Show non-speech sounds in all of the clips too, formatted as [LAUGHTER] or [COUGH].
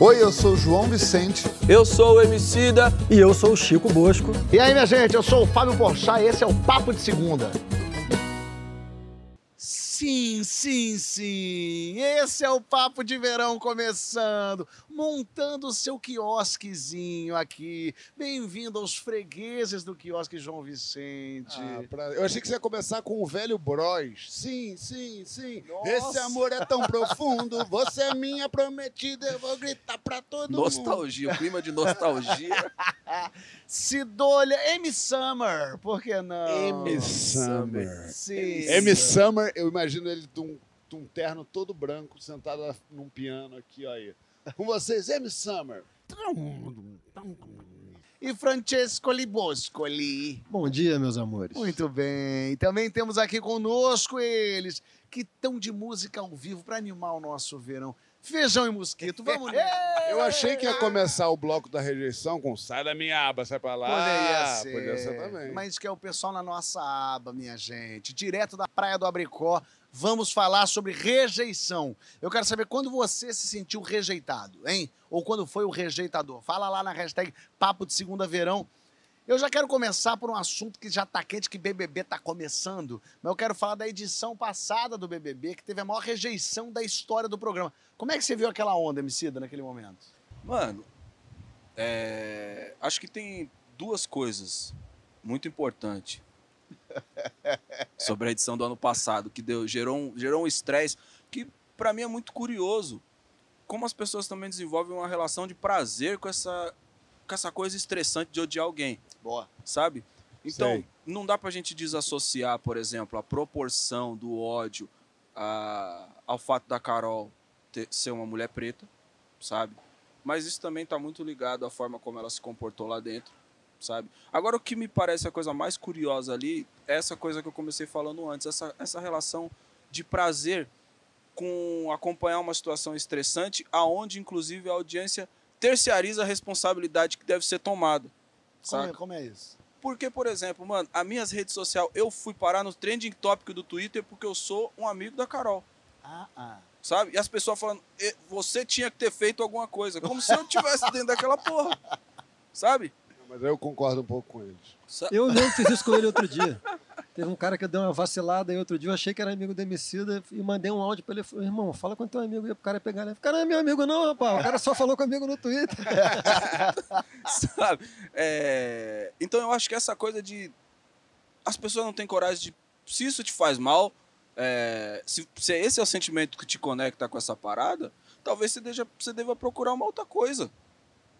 Oi, eu sou o João Vicente. Eu sou o Emicida. E eu sou o Chico Bosco. E aí, minha gente, eu sou o Fábio Porchat e esse é o Papo de Segunda. Sim, sim, sim. Esse é o Papo de Verão começando, montando o seu quiosquezinho aqui. Bem-vindo aos fregueses do quiosque João Vicente. Ah, pra- Eu achei que você ia começar com o velho Bros. Sim, sim, sim. Nossa. Esse amor é tão profundo. Você é minha prometida. Eu vou gritar pra todo mundo. Nostalgia, o clima de nostalgia. [LAUGHS] Sidolha, M. Summer, por que não? M. Summer. Sim. M. Summer, eu imagino ele de um, de um terno todo branco, sentado num piano aqui, ó aí. Com vocês, M. Summer. E Francesco Liboscoli. Bom dia, meus amores. Muito bem. Também temos aqui conosco eles que estão de música ao vivo para animar o nosso verão. Feijão e mosquito, vamos [LAUGHS] Eu achei que ia começar o bloco da rejeição com sai da minha aba, sai pra lá. Poderia ser. Poderia ser também. Mas que é o pessoal na nossa aba, minha gente. Direto da Praia do Abricó, vamos falar sobre rejeição. Eu quero saber quando você se sentiu rejeitado, hein? Ou quando foi o rejeitador. Fala lá na hashtag Papo de Segunda Verão. Eu já quero começar por um assunto que já tá quente, que BBB tá começando. Mas eu quero falar da edição passada do BBB, que teve a maior rejeição da história do programa. Como é que você viu aquela onda, Emicida, naquele momento? Mano, é, acho que tem duas coisas muito importantes [LAUGHS] sobre a edição do ano passado, que deu, gerou um, gerou um estresse que pra mim é muito curioso. Como as pessoas também desenvolvem uma relação de prazer com essa, com essa coisa estressante de odiar alguém. Boa. sabe? Então, Sei. não dá pra gente desassociar, por exemplo, a proporção do ódio a- ao fato da Carol ter- ser uma mulher preta, sabe? Mas isso também tá muito ligado à forma como ela se comportou lá dentro, sabe? Agora, o que me parece a coisa mais curiosa ali é essa coisa que eu comecei falando antes, essa, essa relação de prazer com acompanhar uma situação estressante, aonde, inclusive, a audiência terciariza a responsabilidade que deve ser tomada. Como é, como é isso? Porque, por exemplo, mano, as minhas redes sociais, eu fui parar no trending topic do Twitter porque eu sou um amigo da Carol, Ah, ah. sabe? E as pessoas falando, "E- você tinha que ter feito alguma coisa. Como se eu tivesse dentro daquela porra, [LAUGHS] sabe? Mas eu concordo um pouco com eles. Sa- Eu mesmo fiz isso com ele outro dia. [LAUGHS] Teve um cara que deu uma vacilada aí outro dia, eu achei que era amigo do Emicida e mandei um áudio pra ele. Falei, irmão, fala com teu amigo aí pro cara pegar. Ele, O cara não é meu amigo não, rapaz. O cara só falou comigo no Twitter. [LAUGHS] sabe? É, Então eu acho que essa coisa de. As pessoas não têm coragem de. Se isso te faz mal, é, se, se esse é o sentimento que te conecta com essa parada, talvez você, deja, você deva procurar uma outra coisa.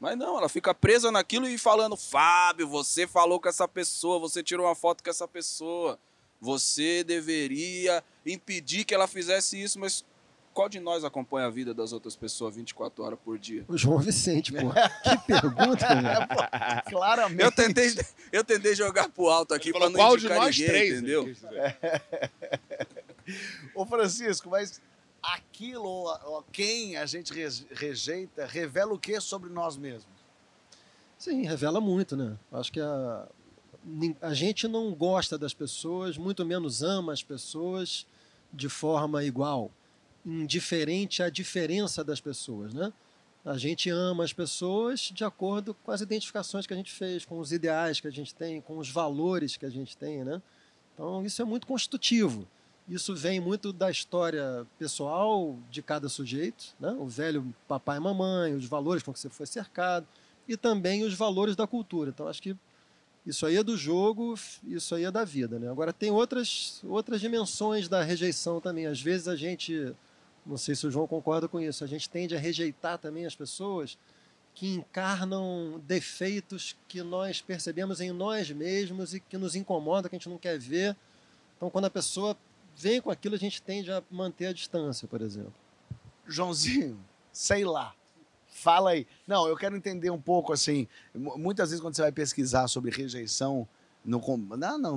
Mas não, ela fica presa naquilo e falando: Fábio, você falou com essa pessoa, você tirou uma foto com essa pessoa, você deveria impedir que ela fizesse isso, mas qual de nós acompanha a vida das outras pessoas 24 horas por dia? O João Vicente, pô. Que pergunta, [LAUGHS] velho. Claramente. Eu tentei, eu tentei jogar pro alto aqui pra Falou, não qual de indicar nós ninguém, três? entendeu? [LAUGHS] Ô, Francisco, mas aquilo, ó, quem a gente re- rejeita, revela o que sobre nós mesmos? Sim, revela muito, né? Acho que a, a gente não gosta das pessoas, muito menos ama as pessoas de forma igual, indiferente à diferença das pessoas, né? A gente ama as pessoas de acordo com as identificações que a gente fez, com os ideais que a gente tem, com os valores que a gente tem, né? Então isso é muito constitutivo. Isso vem muito da história pessoal de cada sujeito, né? o velho papai e mamãe, os valores com que você foi cercado, e também os valores da cultura. Então, acho que isso aí é do jogo, isso aí é da vida. Né? Agora, tem outras, outras dimensões da rejeição também. Às vezes a gente, não sei se o João concorda com isso, a gente tende a rejeitar também as pessoas que encarnam defeitos que nós percebemos em nós mesmos e que nos incomodam, que a gente não quer ver. Então, quando a pessoa vem com aquilo, a gente tende a manter a distância, por exemplo. Joãozinho, sei lá. Fala aí. Não, eu quero entender um pouco assim. mu- Muitas vezes quando você vai pesquisar sobre rejeição no,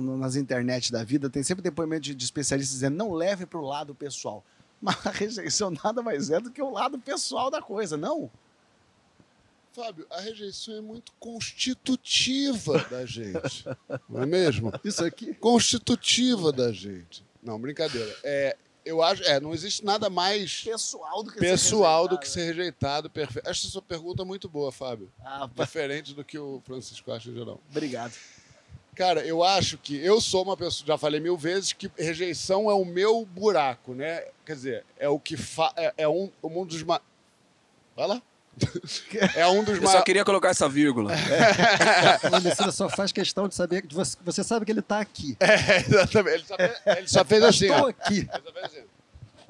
não, nas internet da vida, tem sempre depoimento de, de especialistas dizendo não leve para o lado pessoal. [LAUGHS] Mas a rejeição nada mais é do que o lado pessoal da coisa, não? Fábio, a rejeição é muito constitutiva da gente. Não é mesmo? Isso aqui. Constitutiva da gente. Não, brincadeira. É, eu acho, é, não existe nada mais Pessoal do que pessoal ser do que ser rejeitado. Perfeito. Essa sua pergunta é muito boa, Fábio. Ah, Diferente do que o Francisco acha em geral. obrigado. Cara, eu acho que eu sou uma pessoa, já falei mil vezes, que rejeição é o meu buraco, né? Quer dizer, é o que fa é, é um, um dos ma... Vai lá. É um dos Eu só queria colocar essa vírgula. [LAUGHS] O Emicida só faz questão de saber que você, você sabe que ele está aqui. É, exatamente. Ele só fez, ele só fez assim, Estou ó. aqui. Ele só fez assim.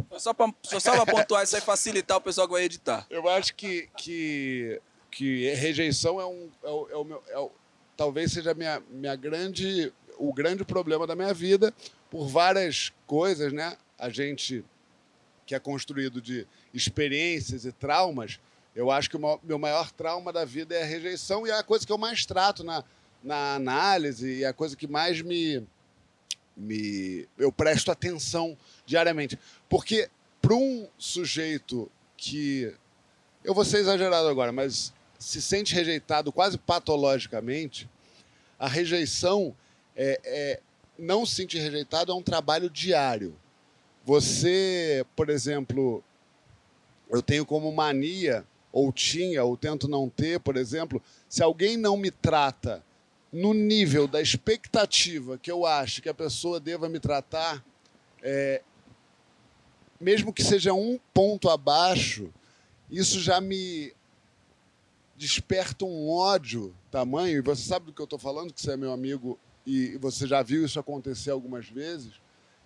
Foi só pra, foi só pra pontuar isso aí, facilitar o pessoal que vai editar. Eu acho que, que, que rejeição é um. É o, é o meu, é o- talvez seja a minha, minha grande, o grande problema da minha vida, por várias coisas, né? A gente que é construído de experiências e traumas, eu acho que o meu maior trauma da vida é a rejeição e é a coisa que eu mais trato na, na análise e é a coisa que mais me, me eu presto atenção diariamente. Porque para um sujeito que eu vou ser exagerado agora, mas se sente rejeitado quase patologicamente, a rejeição é, é não se sentir rejeitado é um trabalho diário. Você, por exemplo, eu tenho como mania, ou tinha, ou tento não ter, por exemplo, se alguém não me trata no nível da expectativa que eu acho que a pessoa deva me tratar, é, mesmo que seja um ponto abaixo, isso já me desperta um ódio tamanho, e você sabe do que eu estou falando, que você é meu amigo e você já viu isso acontecer algumas vezes.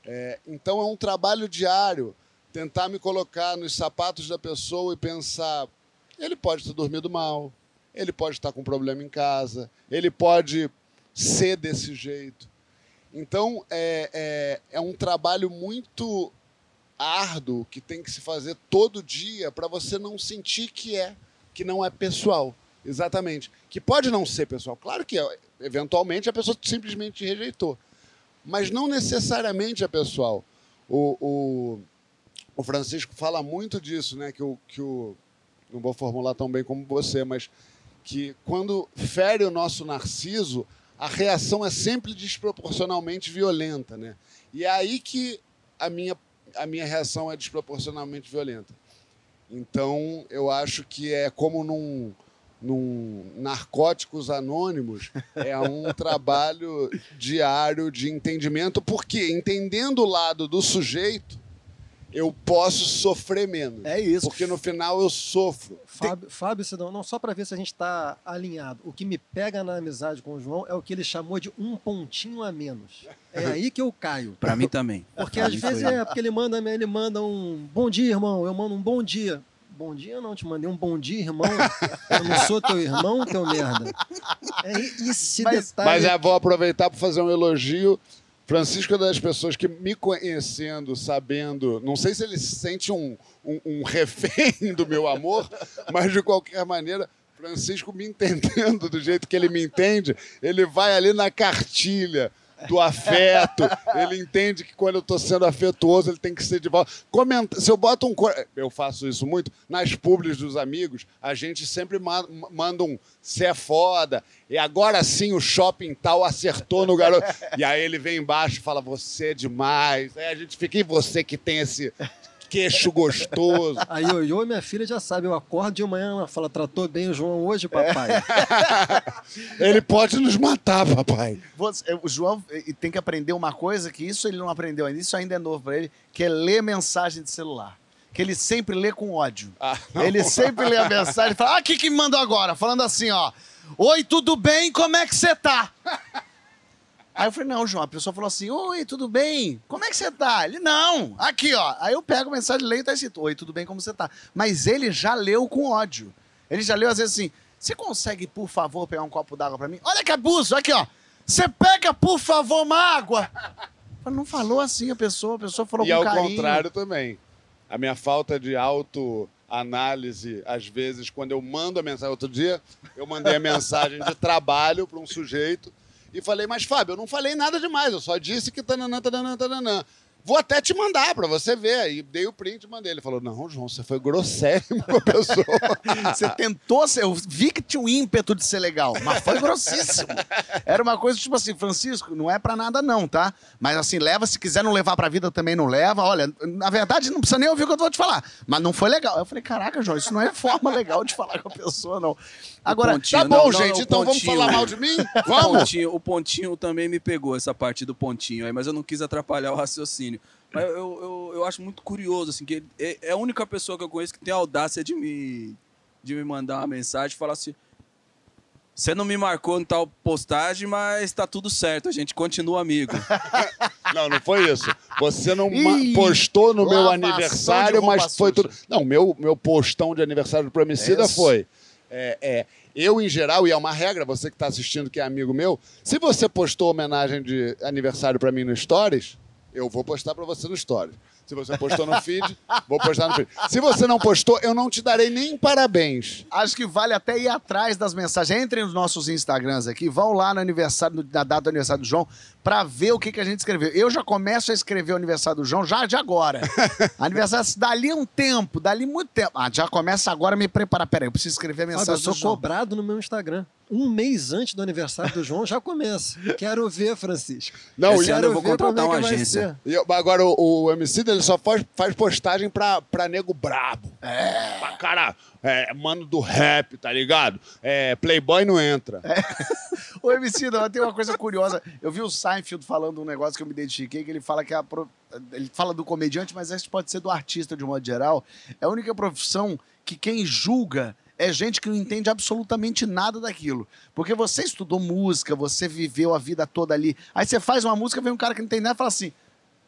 É, então é um trabalho diário tentar me colocar nos sapatos da pessoa e pensar: ele pode ter dormido mal, ele pode estar com problema em casa, ele pode ser desse jeito. Então é, é, é um trabalho muito árduo que tem que se fazer todo dia para você não sentir que é, que não é pessoal. Exatamente. Que pode não ser pessoal. Claro que eventualmente a pessoa simplesmente te rejeitou. Mas não necessariamente é pessoal. O, o, o Francisco fala muito disso, né? Que o, que o. Não vou formular tão bem como você, mas que quando fere o nosso narciso, a reação é sempre desproporcionalmente violenta, né? E é aí que a minha, a minha reação é desproporcionalmente violenta. Então, eu acho que é como num, num Narcóticos Anônimos, é um [LAUGHS] trabalho diário de entendimento, porque entendendo o lado do sujeito, eu posso sofrer menos. É isso. Porque no final eu sofro. Fábio, Fábio Sidão, não só para ver se a gente está alinhado. O que me pega na amizade com o João é o que ele chamou de um pontinho a menos. É aí que eu caio. Pra mim também. Porque Pra às vezes foi. é, porque ele manda, ele manda um bom dia, irmão. Eu mando um bom dia. Bom dia, não, te mandei um bom dia, irmão. Eu não sou teu irmão, teu merda. É esse Mas- detalhe. Mas é, vou aproveitar para fazer um elogio. Francisco é das pessoas que me conhecendo, sabendo, não sei se ele se sente um, um, um refém do meu amor, mas de qualquer maneira, Francisco me entendendo do jeito que ele me entende, ele vai ali na cartilha do afeto, ele entende que quando eu estou sendo afetuoso, ele tem que ser de volta. Comenta, se eu boto um. Eu faço isso muito, nas publis dos amigos, a gente sempre ma- manda um você é foda, e agora sim o shopping tal acertou no garoto. E aí ele vem embaixo e fala, você é demais. Aí a gente fica, e você que tem esse queixo gostoso? Aí eu, eu e minha filha já sabe, eu acordo de manhã, ela fala, tratou bem o João hoje, papai. [LAUGHS] Ele pode nos matar, papai. Você- o João tem que aprender uma coisa que isso ele não aprendeu ainda, isso ainda é novo para ele, que é ler mensagem de celular. Que ele sempre lê com ódio. Ah, Ele sempre lê a mensagem e fala: Ah, o que, que me mandou agora? Falando assim, ó. Oi, tudo bem? Como é que você tá? Aí eu falei, não, João, a pessoa falou assim, oi, tudo bem? Como é que você tá? Ele, não, aqui, ó. Aí eu pego a mensagem, leio e tá escrito, oi, tudo bem, como você tá? Mas ele já leu com ódio. Ele já leu, às vezes, assim, você consegue, por favor, pegar um copo d'água pra mim? Olha que abuso, aqui, ó. Você pega, por favor, uma água. Não falou assim a pessoa, a pessoa falou E com ao carinho. contrário também. A minha falta de autoanálise, às vezes, quando eu mando a mensagem. Outro dia, eu mandei a mensagem de trabalho para um sujeito e falei, mas Fábio, eu não falei nada demais, eu só disse que tananã, tananã, tananã. Vou até te mandar pra você ver. E dei o print e mandei. Ele falou: Não, João, você foi grossérrimo com [LAUGHS] a pessoa. [LAUGHS] Você tentou ser. Eu vi que tinha um ímpeto de ser legal, mas foi grossíssimo. Era uma coisa tipo assim, Francisco, não é pra nada, não, tá? Mas assim, leva, se quiser não levar pra vida, também não leva. Olha, na verdade, não precisa nem ouvir o que eu vou te falar. Mas não foi legal. Eu falei, caraca, João, isso não é forma legal de falar com a pessoa, não. Agora, pontinho, Tá bom, não, não, gente, o então vamos pontinho. falar mal de mim? [LAUGHS] O Vamos? pontinho, o pontinho também me pegou, essa parte do pontinho aí, mas eu não quis atrapalhar o raciocínio. Mas eu, eu, eu acho muito curioso, assim, que ele é, é a única pessoa que eu conheço que tem a audácia de me, de me mandar uma mensagem e falar assim. Você não me marcou em tal postagem, mas tá tudo certo, a gente continua amigo. [LAUGHS] Não, não foi isso. Você não Ih, postou no meu aniversário, mas foi suja. tudo. Não, meu, meu postão de aniversário do Promicida foi. É, é, eu, em geral, e é uma regra, você que está assistindo, que é amigo meu, se você postou homenagem de aniversário para mim no Stories, eu vou postar para você no Stories. Se você postou no feed, vou postar no feed. Se você não postou, eu não te darei nem parabéns. Acho que vale até ir atrás das mensagens. Entrem nos nossos Instagrams aqui, vão lá no aniversário, na data do aniversário do João, pra ver o que, que a gente escreveu. Eu já começo a escrever o aniversário do João já de agora. [LAUGHS] aniversário dali um tempo, dali muito tempo. Ah, já começa agora a me preparar. Peraí, eu preciso escrever a Fábio, eu mensagem sou do João. cobrado no meu Instagram. Um mês antes do aniversário do João já começa. Quero ver, Francisco. Não, Esse ano eu vou contratar é uma agência. eu- agora, o, o MC ele só faz, faz postagem pra, pra nego brabo. É. Pra cara, é, mano do rap, tá ligado? É, Playboy não entra. [LAUGHS] Ô, MC, não, tem uma coisa curiosa. Eu vi o Seinfeld falando um negócio que eu me identifiquei, que ele fala que a pro- ele fala do comediante, mas esse pode ser do artista de um modo geral. É a única profissão que quem julga é gente que não entende absolutamente nada daquilo. Porque você estudou música, você viveu a vida toda ali. Aí você faz uma música, vem um cara que não tem nada e fala assim: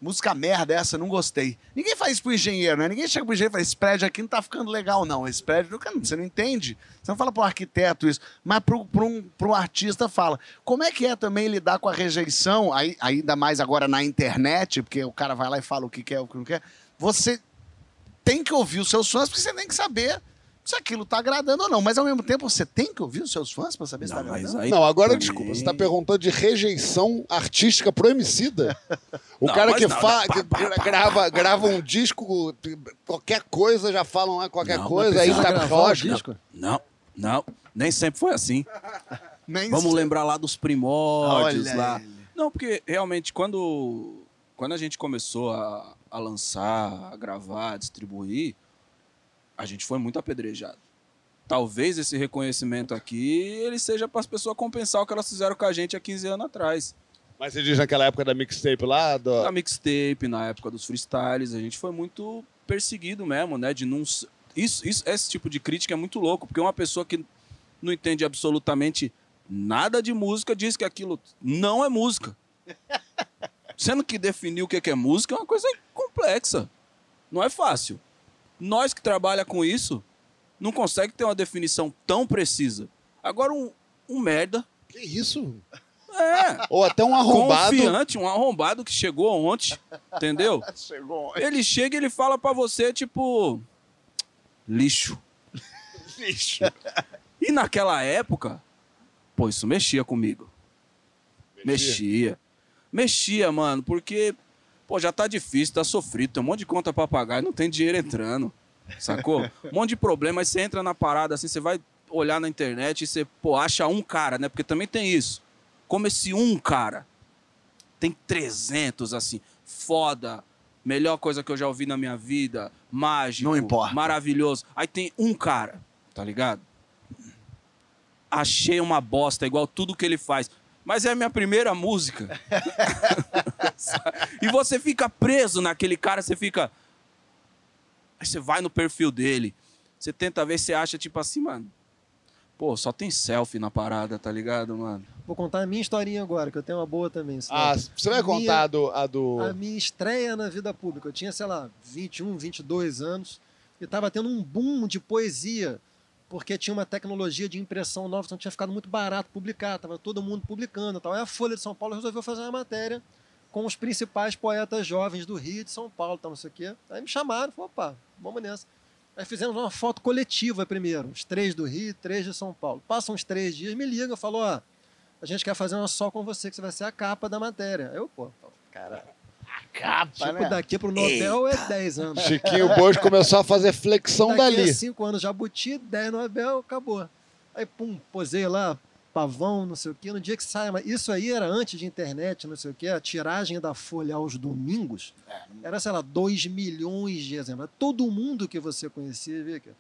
música merda essa, não gostei. Ninguém faz isso pro engenheiro, né? Ninguém chega pro engenheiro e fala: esse prédio aqui não tá ficando legal, não. Esse prédio, você não entende. Você não fala pro arquiteto isso, mas pro, pro, um, pro artista fala. Como é que é também lidar com a rejeição, aí, ainda mais agora na internet, porque o cara vai lá e fala o que quer, o que não quer. Você tem que ouvir os seus fãs, porque você tem que saber se aquilo tá agradando ou não. Mas ao mesmo tempo, você tem que ouvir os seus fãs pra saber se tá Não, mas agradando. aí Não, agora também- desculpa, você tá perguntando de rejeição artística pro Emicida? [LAUGHS] O Não, cara que, não, fa- não, que pá, pá, pá, grava, grava um disco, qualquer coisa, já falam lá qualquer Não, coisa, aí tá gravar o rosca. disco? Não, não, nem sempre foi assim. [LAUGHS] Nem Vamos se- lembrar lá dos primórdios Olha lá. ele. Não, porque realmente quando, quando a gente começou a, a lançar, a gravar, a distribuir, a gente foi muito apedrejado. Talvez esse reconhecimento aqui ele seja para as pessoas compensar o que elas fizeram com a gente há 15 anos atrás. Mas você diz naquela época da mixtape lá, do... Na mixtape, na época dos freestyles, a gente foi muito perseguido mesmo, né? De não. Isso, isso, esse tipo de crítica é muito louco, porque uma pessoa que não entende absolutamente nada de música diz que aquilo não é música. [LAUGHS] Sendo que definir o que que é música é uma coisa complexa. Não é fácil. Nós que trabalha com isso não consegue ter uma definição tão precisa. Agora um, um merda Que isso? é Ou até um arrombado. confiante, um arrombado que chegou ontem, entendeu? [LAUGHS] Chegou. Ele chega e ele fala pra você, tipo, lixo. [LAUGHS] Lixo. E naquela época, pô, isso mexia comigo. Mexia. Mexia, mano, porque, pô, já tá difícil, tá sofrido, tem um monte de conta pra pagar não tem dinheiro entrando, sacou? Um monte de problema, aí você entra na parada assim, você vai olhar na internet e você, pô, acha um cara, né? Porque também tem isso. Como esse um cara tem 300, assim, foda, melhor coisa que eu já ouvi na minha vida, mágico, Não importa. maravilhoso. Aí tem um cara, tá ligado? Achei uma bosta, igual tudo que ele faz. Mas é a minha primeira música. [LAUGHS] e você fica preso naquele cara, você fica. Aí você vai no perfil dele, você tenta ver, você acha tipo assim, mano. Pô, só tem selfie na parada, tá ligado, mano? Vou contar a minha historinha agora, que eu tenho uma boa também. Ah, você vai minha- contar a do, a do... a minha estreia na vida pública. Eu tinha, sei lá, 21, 22 anos e estava tendo um boom de poesia, porque tinha uma tecnologia de impressão nova, então tinha ficado muito barato publicar, estava todo mundo publicando. Tal. Aí a Folha de São Paulo resolveu fazer uma matéria com os principais poetas jovens do Rio de São Paulo, tal, não sei o quê. Aí me chamaram, falei, opa, vamos nessa. Aí fizemos uma foto coletiva primeiro, os três do Rio três de São Paulo. Passam uns três dias, me ligam, falou, ó, a gente quer fazer uma só com você, que você vai ser a capa da matéria. Aí eu, pô, cara, capa, Tipo, né? daqui pro Nobel é 10 anos. Chiquinho Bosco começou a fazer flexão Daqui dali. a 5 anos Jabuti, 10 Nobel, acabou. Aí, pum, posei lá, pavão, não sei o quê. No dia que sai, mas isso aí era antes de internet, não sei o quê. A tiragem da Folha aos domingos era, sei lá, 2 milhões de exemplos. Todo mundo que você conhecia, vê que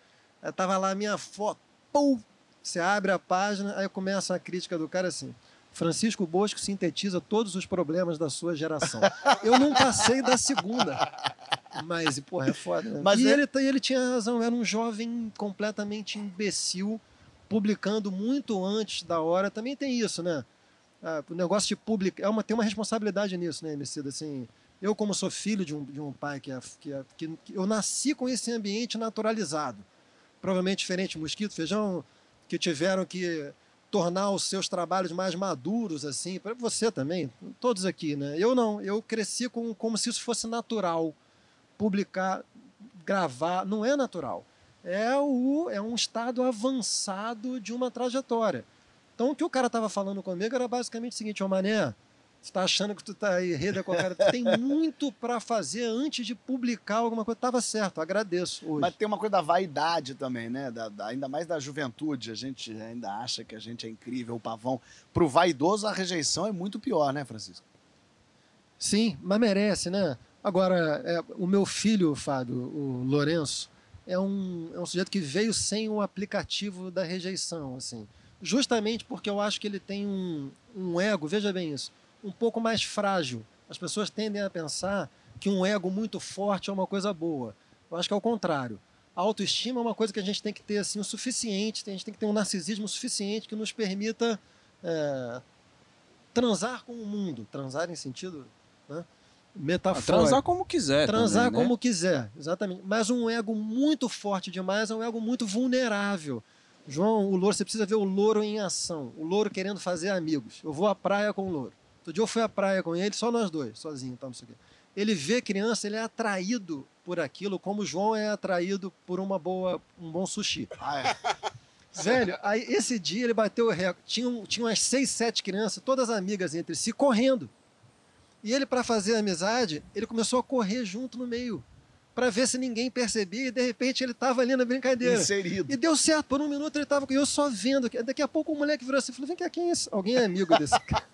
aí tava lá a minha foto, pum, você abre a página, aí começa a crítica do cara assim. Francisco Bosco sintetiza todos os problemas da sua geração. Eu nunca sei da segunda. Mas, porra, é foda. Né? Mas e é- ele, ele tinha razão, era um jovem completamente imbecil, publicando muito antes da hora. Também tem isso, né? Ah, o negócio de publicar. É uma, tem uma responsabilidade nisso, né, Emicida? Assim, eu, como sou filho de um, de um pai que, é, que, é, que, que eu nasci com esse ambiente naturalizado. Provavelmente diferente mosquito, feijão, que tiveram que tornar os seus trabalhos mais maduros, assim, para você também, todos aqui, né? Eu não, eu cresci com, como se isso fosse natural. Publicar, gravar, não é natural. É, o, é um estado avançado de uma trajetória. Então, o que o cara estava falando comigo era basicamente o seguinte: Ô Mané, você está achando que tu está aí rede com a cara, tu tem muito para fazer antes de publicar alguma coisa. Tava certo, agradeço hoje. Mas tem uma coisa da vaidade também, né? Da- da- ainda mais da juventude. A gente ainda acha que a gente é incrível, o pavão. Pro vaidoso, a rejeição é muito pior, né, Francisco? Sim, mas merece, né? Agora, é, o meu filho, Fábio, o Lourenço, é um, é um sujeito que veio sem o aplicativo da rejeição, assim. Justamente porque eu acho que ele tem um, um ego, veja bem isso, um pouco mais frágil. As pessoas tendem a pensar que um ego muito forte é uma coisa boa. Eu acho que é o contrário. A autoestima é uma coisa que a gente tem que ter assim, o suficiente, a gente tem que ter um narcisismo suficiente que nos permita é, transar com o mundo. Transar em sentido né, Ah, metafórico. transar como quiser. Transar também, né? como quiser, exatamente. Mas um ego muito forte demais é um ego muito vulnerável. João, o louro, você precisa ver o louro em ação. O louro querendo fazer amigos. Eu vou à praia com o louro. Outro dia eu fui à praia com ele, só nós dois, sozinho, tá, não sei o quê. Ele vê criança, ele é atraído por aquilo, como o João é atraído por uma boa, um bom sushi. Ah, é. [LAUGHS] Velho, aí esse dia ele bateu o recorde. Tinha, tinha umas seis, sete crianças, todas amigas entre si, correndo. E ele, para fazer amizade, ele começou a correr junto no meio, para ver se ninguém percebia, e de repente ele estava ali na brincadeira. Inserido. E deu certo, por um minuto ele estava com eu só vendo. Daqui a pouco o moleque virou assim e falou: Vem cá, quem é esse? Alguém é amigo desse [LAUGHS] cara.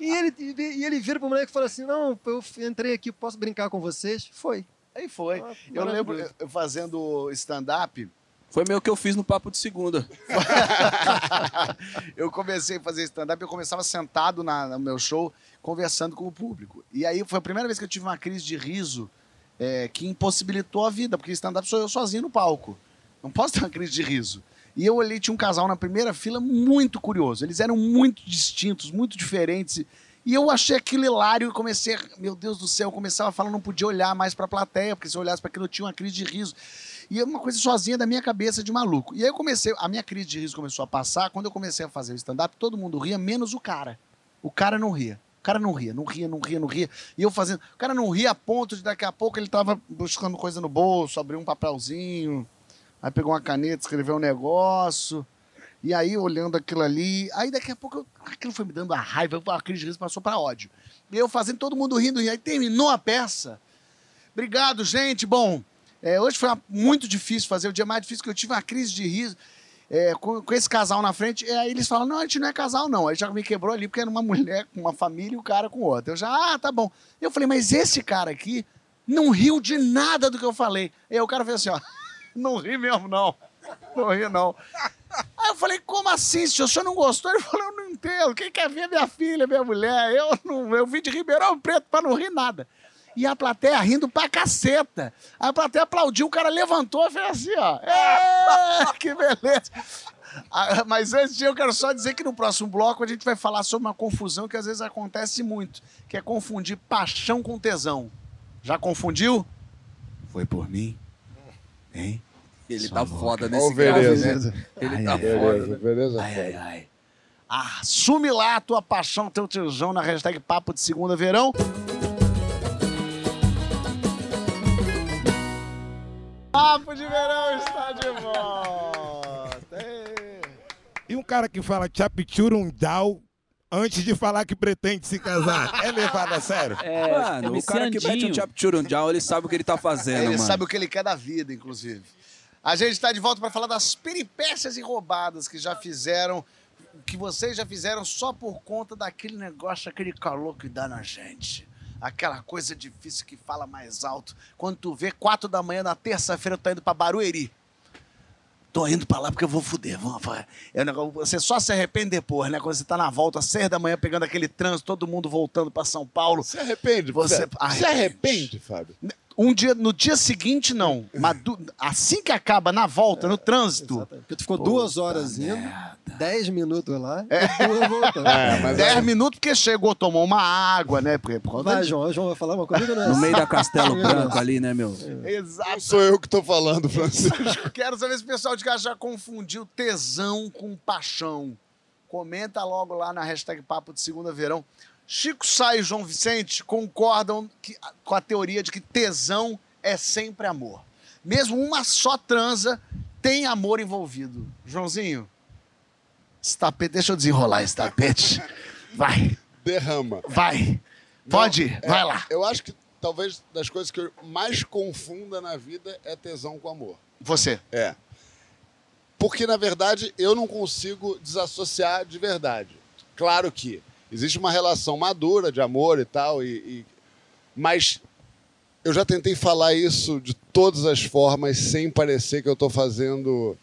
E ele, e ele vira pro moleque e fala assim: Não, eu entrei aqui, posso brincar com vocês? Foi. Aí foi. Ah, Eu lembro eu fazendo stand-up, Foi meio que eu fiz no Papo de Segunda. [LAUGHS] eu comecei a fazer stand-up, eu começava sentado na, no meu show, conversando com o público. E aí foi a primeira vez que eu tive uma crise de riso é, que impossibilitou a vida, porque stand-up sou eu sozinho no palco. Não posso ter uma crise de riso. E eu olhei, tinha um casal na primeira fila muito curioso. Eles eram muito distintos, muito diferentes. E eu achei aquilo hilário e comecei, a- meu Deus do céu, eu começava a falar, não podia olhar mais pra plateia, porque se eu olhasse para aquilo eu tinha uma crise de riso. E é uma coisa sozinha da minha cabeça de maluco. E aí eu comecei, a minha crise de riso começou a passar, quando eu comecei a fazer o stand-up, todo mundo ria, menos o cara. O cara não ria. O cara não ria, não ria, não ria, não ria. E eu fazendo. O cara não ria a ponto de daqui a pouco ele tava buscando coisa no bolso, abriu um papelzinho, aí pegou uma caneta, escreveu um negócio. E aí, olhando aquilo ali, aí daqui a pouco aquilo foi me dando a raiva, a crise de riso passou para ódio. E eu fazendo todo mundo rindo, e aí terminou a peça. Obrigado, gente. Bom, é, hoje foi uma- muito difícil fazer, o dia mais difícil que eu tive uma crise de riso. é, com, com esse casal na frente, e aí eles falam: não, a gente não é casal, não. Aí já me quebrou ali, porque era uma mulher com uma família e o cara com outra. Eu já, ah, tá bom. Eu falei, mas esse cara aqui não riu de nada do que eu falei. Aí o cara fez assim: ó, não ri mesmo, não. Não ri, não. Aí eu falei, como assim? Se o senhor não gostou? Ele falou, eu não entendo. Quem quer ver minha filha, minha mulher? Eu não, eu vim de Ribeirão Preto pra não rir nada. E a plateia rindo pra caceta. Aí a plateia aplaudiu, o cara levantou e fez assim, ó. É, que beleza. Ah, Mas antes disso, eu quero só dizer que no próximo bloco a gente vai falar sobre uma confusão que às vezes acontece muito, que é confundir paixão com tesão. Já confundiu? Foi por mim. Hein? Ele Só tá louca. foda nesse o grave, Vereza. né? Ele Ai, tá ai, foda. Beleza, né? beleza. Ai, ai, ai. Assume lá a tua paixão, teu tesão na hashtag Papo de Segunda Verão. Papo de Verão está de volta. E um cara que fala Chapichurundal, antes de falar que pretende se casar. [LAUGHS] É levado a sério? É, Mano, é o cara que mete um viciandinho. chap churunjau, ele sabe o que ele tá fazendo, Ele mano. sabe o que ele quer da vida, inclusive. A gente está de volta para falar das peripécias e roubadas que já fizeram, que vocês já fizeram só por conta daquele negócio, aquele calor que dá na gente. Aquela coisa difícil que fala mais alto. Quando tu vê quatro da manhã na terça-feira, tu tá indo pra Barueri. Tô indo pra lá porque eu vou fuder. Vamos, é um negócio, você só se arrepende depois, né? Quando você tá na volta, às seis da manhã, pegando aquele trânsito, todo mundo voltando pra São Paulo. Se arrepende? Você- Você, Arrepende. se arrepende, Fábio? Um dia, no dia seguinte, não. Mas du- assim que acaba, na volta, no trânsito. Exatamente. Porque tu ficou duas horas indo, dez minutos lá, É. e duas voltando. É, Dez é- minutos porque chegou, tomou uma água, né? Porque, por conta Vai, de- João. O João vai falar uma coisa? Não é No assim. meio da Castelo [LAUGHS] Branco ali, né, meu? Exato. Não sou eu que tô falando, Francisco. [LAUGHS] Quero saber se o pessoal de casa já confundiu tesão com paixão. Comenta logo lá na hashtag Papo de Segunda Verão. Chico Sá e João Vicente concordam que- com a teoria de que tesão é sempre amor. Mesmo uma só transa tem amor envolvido. Joãozinho, esse tapete, deixa eu desenrolar esse tapete. Vai, Derrama. vai. Pode ir, É, vai lá. Eu acho que talvez das coisas que eu mais confunda na vida é tesão com amor. Você. É. Porque, na verdade, eu não consigo desassociar de verdade. Claro que existe uma relação madura de amor e tal, e, e- mas eu já tentei falar isso de todas as formas sem parecer que eu estou fazendo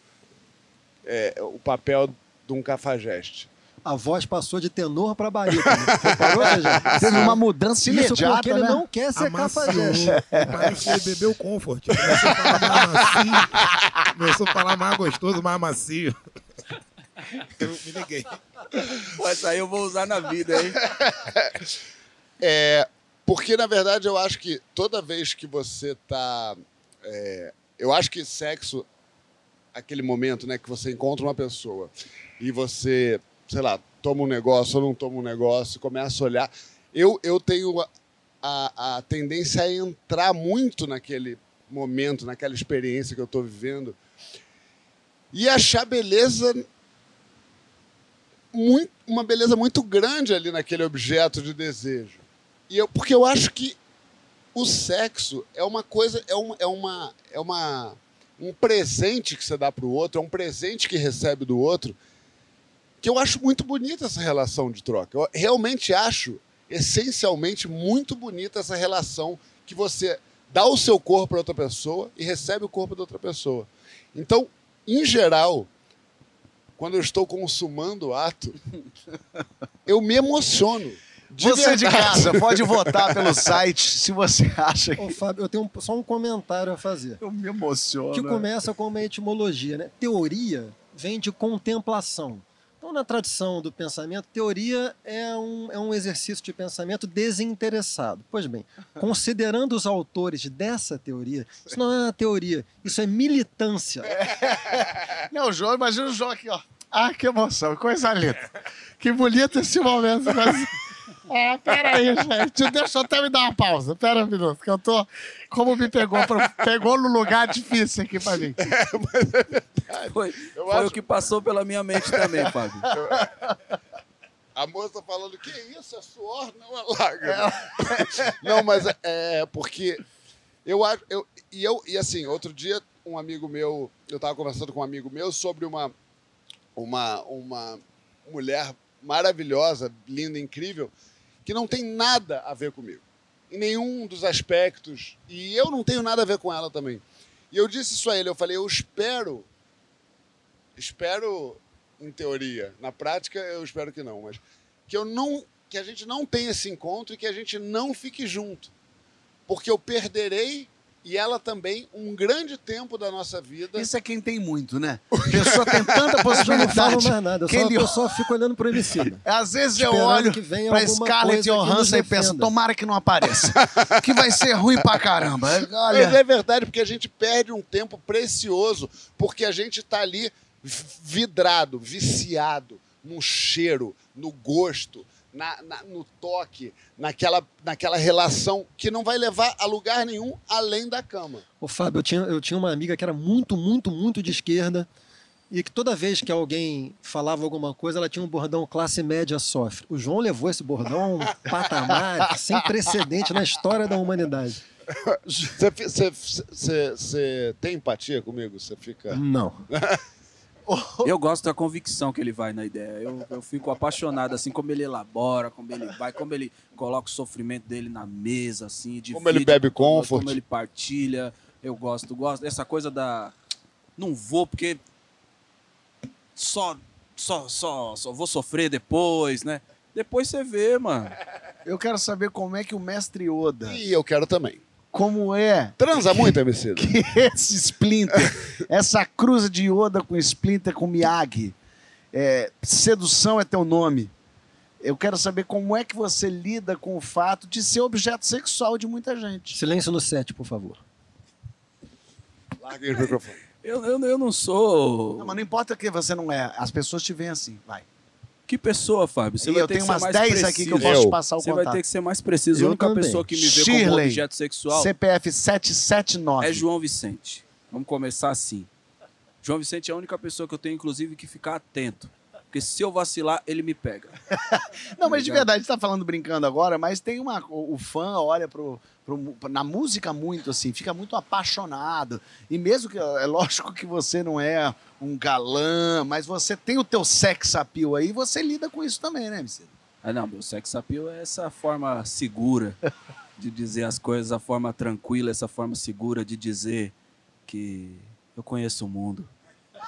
é, o papel de um cafajeste. A voz passou de tenor pra barítono. Reparou, já? Teve uma mudança Isso imediata, porque ele né? não quer ser cafajeste. Parece que ele bebeu comfort. Começou a falar mais macio. Começou a falar mais gostoso, mais macio. [LAUGHS] Eu me liguei. Essa aí eu vou usar na vida, hein? [LAUGHS] É, porque, na verdade, eu acho que toda vez que você tá. é, eu acho que sexo, aquele momento né, que você encontra uma pessoa e você, sei lá, toma um negócio ou não toma um negócio, começa a olhar. Eu, eu tenho a, a, a tendência a entrar muito naquele momento, naquela experiência que eu estou vivendo e achar beleza muito, uma beleza muito grande ali naquele objeto de desejo. E eu, porque eu acho que o sexo é uma coisa, é uma, é uma, é uma um presente que você dá para o outro, é um presente que recebe do outro, que eu acho muito bonita essa relação de troca. Eu realmente acho, essencialmente, muito bonita essa relação que você dá o seu corpo para outra pessoa e recebe o corpo da outra pessoa. Então, em geral, quando eu estou consumando o ato, [LAUGHS] eu me emociono. De você de verdade. casa pode [LAUGHS] votar pelo site se você acha que. Ô, Fábio, eu tenho um- só um comentário a fazer. Eu me emociono. Que começa com uma etimologia, né? Teoria vem de contemplação. Então, na tradição do pensamento, teoria é um, é um exercício de pensamento desinteressado. Pois bem, [LAUGHS] considerando os autores dessa teoria, isso não é uma teoria, isso é militância. [LAUGHS] Não, o João, imagina o João aqui, ó. Ah, que emoção, coisa linda. Que bonito esse momento. Mas... Ah, [LAUGHS] peraí, gente. Deixa eu até me dar uma pausa. Pera um minuto, que eu tô. Como me pegou, pra- pegou no lugar difícil aqui pra mim. [LAUGHS] Foi, Eu foi acho- o que passou pela minha mente também, Fábio. [LAUGHS] A moça falando, que isso, é suor, não é lágrima. não, mas é, é porque eu acho. Eu, e, eu, e assim, outro dia, um amigo meu, eu estava conversando com um amigo meu sobre uma, uma, uma mulher maravilhosa, linda, incrível, que não tem nada a ver comigo. Em nenhum dos aspectos. E eu não tenho nada a ver com ela também. E eu disse isso a ele, eu falei, eu espero. Espero em teoria. Na prática, eu espero que não, mas que eu não, que a gente não tenha esse encontro e que a gente não fique junto, porque eu perderei e ela também um grande tempo da nossa vida. Isso é quem tem muito, né? A [LAUGHS] pessoa tem tanta Eu já não falo possibilidade. mais nada, eu que só, ele- eu só fico olhando pro Emicida. [LAUGHS] Às vezes eu olho que venha pra Scarlett Johansson e penso, tomara que não apareça. que vai ser ruim pra caramba. [LAUGHS] Mas Olha. é verdade, porque a gente perde um tempo precioso, porque a gente está ali vidrado, viciado no cheiro, no gosto, na- na- no toque, naquela, naquela relação que não vai levar a lugar nenhum além da cama. Ô, Fábio, eu tinha, eu tinha uma amiga que era muito, muito, muito de esquerda e que toda vez que alguém falava alguma coisa, ela tinha um bordão classe média sofre. O João levou esse bordão a um [LAUGHS] patamar sem precedente na história da humanidade. Você tem empatia comigo? Você fica. Não. [LAUGHS] [LAUGHS] Eu gosto da convicção que ele vai na ideia. Eu, eu fico apaixonado, assim, como ele elabora, como ele vai, como ele coloca o sofrimento dele na mesa, assim, divide Como ele bebe comfort. Como ele partilha. Eu gosto, gosto dessa coisa da. Não vou porque só, só, só, só vou sofrer depois, né? Depois você vê, mano. [LAUGHS] Eu quero saber como é que o mestre Oda, E eu quero também. Como é Transa muito, Emicida? [LAUGHS] que esse Splinter, essa cruza de Yoda com Splinter com Miyagi, é, sedução é teu nome. Eu quero saber como é que você lida com o fato de ser objeto sexual de muita gente. Silêncio no set, por favor. Larga aí o microfone. Eu, eu, eu não sou. Não, mas não importa que você não é, as pessoas te veem assim, vai. Que pessoa, Fábio? Você E vai eu ter tenho que ser umas mais 10 preciso. aqui que eu posso Eu. passar o Você vai contato. ter que ser mais preciso. Eu a única também. pessoa que me vê como Shirley, objeto sexual CPF 779. é João Vicente. Vamos começar assim. João Vicente é a única pessoa que eu tenho, inclusive, que ficar atento. Porque se eu vacilar, ele me pega. [LAUGHS] Não, mas de Obrigado. verdade, você tá falando brincando agora, mas tem uma. O, o fã olha pro, pro- na música muito assim, fica muito apaixonado. E mesmo que. É lógico que você não é um galã, mas você tem o teu sex appeal aí, você lida com isso também, né, MC? Ah, não, meu sex appeal é essa forma segura [LAUGHS] de dizer as coisas, a forma tranquila, essa forma segura de dizer que eu conheço o mundo.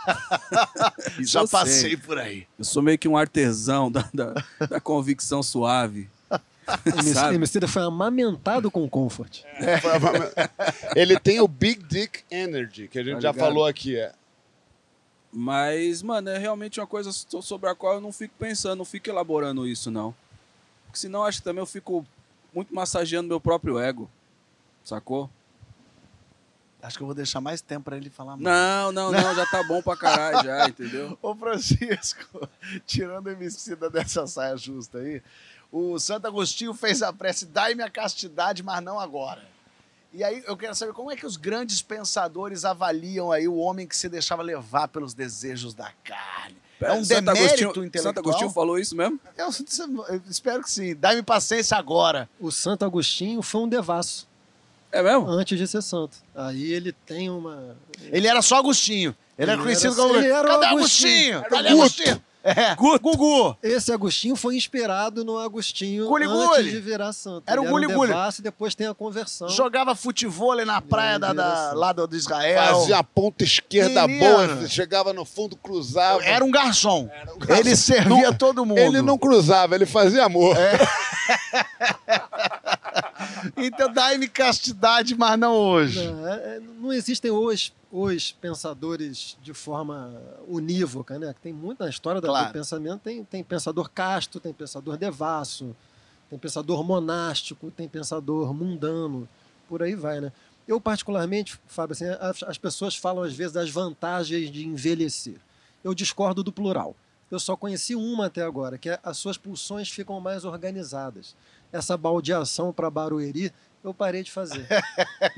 [LAUGHS] Já sei. passei por aí. Eu sou meio que um artesão da, da, da convicção suave. [LAUGHS] Emicida foi amamentado com comfort. [LAUGHS] Ele tem o Big Dick Energy, que a gente Tá já falou aqui. É. Mas, mano, é realmente uma coisa so- sobre a qual eu não fico pensando, não fico elaborando isso, não. Porque senão acho que também eu fico muito massageando meu próprio ego. Sacou? Acho que eu vou deixar mais tempo pra ele falar mais. Não, não, não, já tá bom pra caralho já, [LAUGHS] entendeu? Ô Francisco, tirando a emicida dessa saia justa aí, o Santo Agostinho fez a prece, dai-me a castidade, mas não agora. E aí eu quero saber como é que os grandes pensadores avaliam aí o homem que se deixava levar pelos desejos da carne. É um Santo demérito Agostinho, intelectual? Santo Agostinho falou isso mesmo? Eu, eu espero que sim. Dai-me paciência agora. O Santo Agostinho foi um devasso É mesmo? antes de ser santo. Aí ele tem uma. Ele era só Agostinho. Ele, era Ele conhecido era- como... ele era o Cadê Agostinho? Agostinho? Cadê Agostinho? É, Gugu. Esse Agostinho foi inspirado no Agostinho Guli-guli. antes de virar santo. Era o ele guli-guli. um devasso e depois tem a conversão. Jogava futebol na praia da, da, lá do, Israel. Fazia a ponta esquerda Menino. boa, chegava no fundo, cruzava. Era um garçom. Ele servia todo mundo. Ele não cruzava, ele fazia amor. [LAUGHS] Então dai-me castidade, mas não hoje. Não, é- é- não existem os, os pensadores de forma unívoca, né? Tem muito na história do- Claro. do pensamento, tem, tem pensador casto, tem pensador devasso, tem pensador monástico, tem pensador mundano, por aí vai, né? Eu, particularmente, Fábio, assim, as, as pessoas falam às vezes das vantagens de envelhecer. Eu discordo do plural. Eu só conheci uma até agora, que é as suas pulsões ficam mais organizadas. Essa baldeação para Barueri, eu parei de fazer.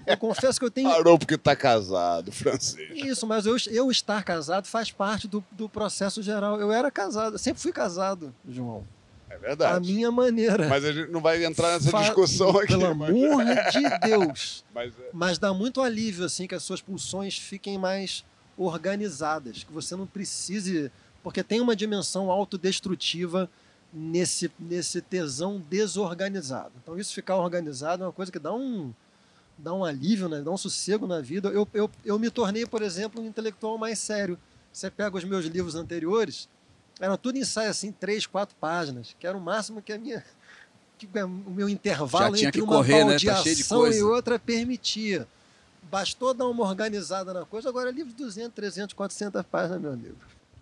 Eu [LAUGHS] confesso que eu tenho Parou porque tá casado, francês. isso, mas eu, eu estar casado faz parte do, do processo geral. Eu era casado, eu sempre fui casado, João. É A verdade. minha maneira. Mas a gente não vai entrar nessa Fa- discussão aqui. Pelo mas- amor de [LAUGHS] Deus. mas é- Mas dá muito alívio, assim, que as suas pulsões fiquem mais organizadas. Que você não precise. Porque tem uma dimensão autodestrutiva nesse, nesse tesão desorganizado. Então, isso ficar organizado é uma coisa que dá um, dá um alívio, né? dá um sossego na vida. Eu, eu, eu me tornei, por exemplo, um intelectual mais sério. Você pega os meus livros anteriores, era tudo ensaio assim, três, quatro páginas, que era o máximo que a minha. Que o meu intervalo entre que uma correr, né? Tá baldeação e outra permitia. Bastou dar uma organizada na coisa, agora é livro de 200, 300, 400 páginas, meu amigo.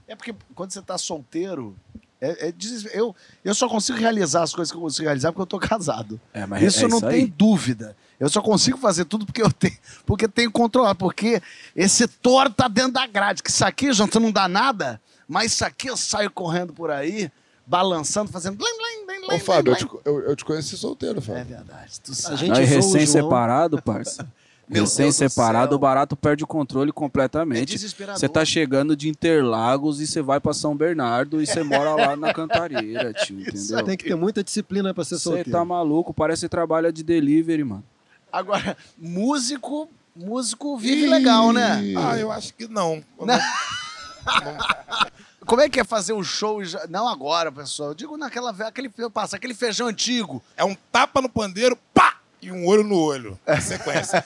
É porque quando você tá solteiro, é, é eu, eu só consigo realizar as coisas que eu consigo realizar porque eu tô casado. É, mas isso é não isso tem aí. dúvida. Eu só consigo fazer tudo porque eu tenho, porque tenho controlado. Porque esse touro tá dentro da grade. Que isso aqui, você não dá nada, mas isso aqui eu saio correndo por aí, balançando, fazendo. Blim, blim, blim, blim, Ô, Fábio, eu te, eu, eu te conheci solteiro. É Fábio. verdade. Tu A gente João. recém-separado, parça. [LAUGHS] Meu Recém Deus do separado, céu. o barato perde o controle É completamente. desesperador. Você tá chegando de Interlagos e você vai pra São Bernardo e você mora lá na [LAUGHS] Cantareira, tio, entendeu? Tem que ter muita disciplina pra ser Você solteiro. tá maluco, parece que trabalha de delivery, mano. Agora, músico, músico vive legal, né? Ah, eu acho que não. Não. [LAUGHS] Como é que é fazer um show? já- Não agora, pessoal. Eu digo naquela aquele passa aquele feijão antigo. É um tapa no pandeiro, pá! E um olho no olho. Na sequência.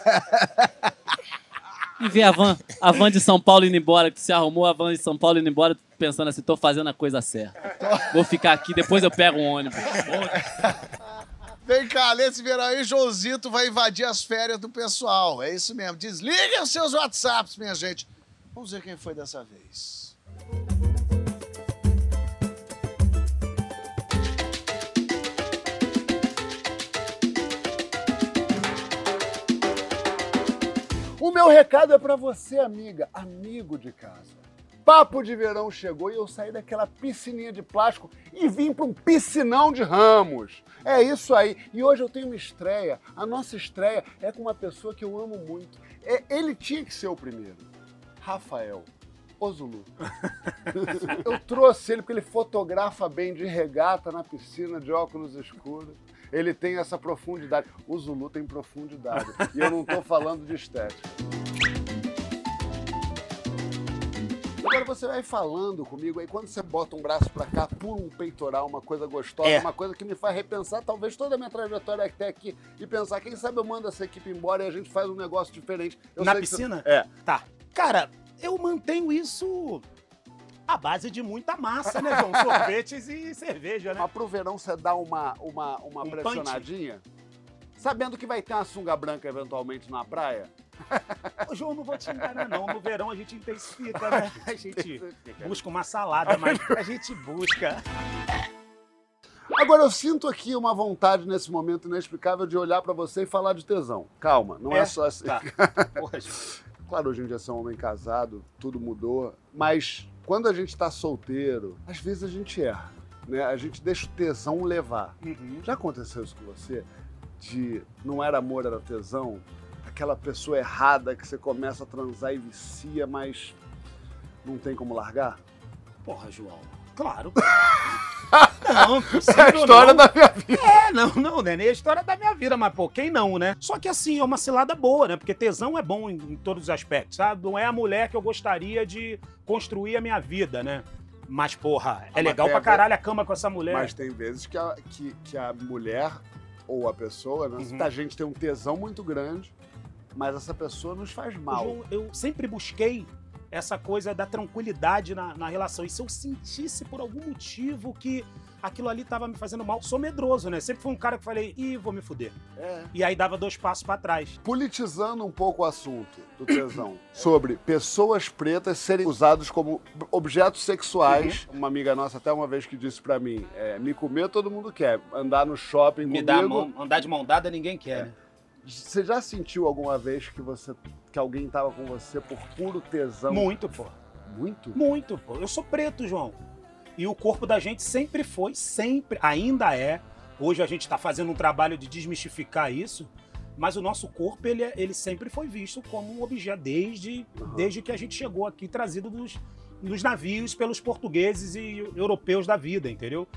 E ver a van, a van de São Paulo indo embora, que você arrumou a van de São Paulo indo embora, pensando assim, tô fazendo a coisa certa. Vou ficar aqui, depois eu pego um ônibus. [LAUGHS] Vem cá, nesse verão aí, Joãozito vai invadir as férias do pessoal. É isso mesmo. Desliguem os seus WhatsApps, minha gente. Vamos ver quem foi dessa vez. O meu recado é pra você, amiga, amigo de casa. Papo de verão chegou e eu saí daquela piscininha de plástico e vim para um piscinão de ramos. É isso aí. E hoje eu tenho uma estreia. A nossa estreia é com uma pessoa que eu amo muito. É- ele tinha que ser o primeiro. Rafael. Ozulu. [LAUGHS] eu trouxe ele porque ele fotografa bem de regata na piscina, de óculos escuros. Ele tem essa profundidade. O Zulu tem profundidade. E eu não tô falando de estética. Agora você vai falando comigo aí, quando você bota um braço pra cá, pula um peitoral, uma coisa gostosa, É. uma coisa que me faz repensar talvez toda a minha trajetória até aqui e pensar, quem sabe eu mando essa equipe embora e a gente faz um negócio diferente. Eu Na você- piscina? É. Tá. Cara, eu mantenho isso à base de muita massa, né, João? Sorvetes e cerveja, né? Mas pro verão você dá uma, uma, uma Um pressionadinha, sabendo que vai ter uma sunga branca eventualmente na praia. Ô, João, não vou te enganar, não. No verão a gente intensifica, né? [LAUGHS] A gente busca uma salada, mas [LAUGHS] a gente busca. Agora eu sinto aqui uma vontade nesse momento inexplicável de olhar pra você e falar de tesão. Calma, não é, É? só assim. Tá. [LAUGHS] Claro, hoje em dia sou um homem casado, tudo mudou, mas quando a gente tá solteiro, às vezes a gente erra, né? A gente deixa o tesão levar. Uhum. Já aconteceu isso com você? De não era amor, era tesão? Aquela pessoa errada que você começa a transar e vicia, mas não tem como largar? Porra, João. Claro. [LAUGHS] Não, [LAUGHS] É a história não. da minha vida. É, não, não, né? Nem a história da minha vida, mas, pô, quem não, né? Só que assim, é uma cilada boa, né? Porque tesão é bom em, em todos os aspectos, sabe? Não é a mulher que eu gostaria de construir a minha vida, né? Mas, porra, é mas legal pra caralho a cama com essa mulher. Mas tem vezes que a, que, que a mulher ou a pessoa, né? Uhum. A gente tem um tesão muito grande, mas essa pessoa nos faz mal. João, eu sempre busquei essa coisa da tranquilidade na, na relação. E se eu sentisse por algum motivo que aquilo ali tava me fazendo mal, sou medroso, né? Sempre fui um cara que falei, ih, vou me fuder. É. E aí dava dois passos pra trás. Politizando um pouco o assunto do tesão, [COUGHS] sobre pessoas pretas serem usadas como objetos sexuais. Uhum. Uma amiga nossa até uma vez que disse pra mim, é, me comer todo mundo quer, andar no shopping Me comigo. dá a mão, andar de mão dada ninguém quer, né? Você já sentiu alguma vez que você que alguém tava com você por puro tesão? Muito, pô. Muito? Muito, pô. Eu sou preto, João. E o corpo da gente sempre foi, sempre, ainda é. Hoje a gente tá fazendo um trabalho de desmistificar isso, mas o nosso corpo, ele, é- ele sempre foi visto como um objeto desde, Aham. desde que a gente chegou aqui, trazido dos, dos navios pelos portugueses e europeus da vida, entendeu?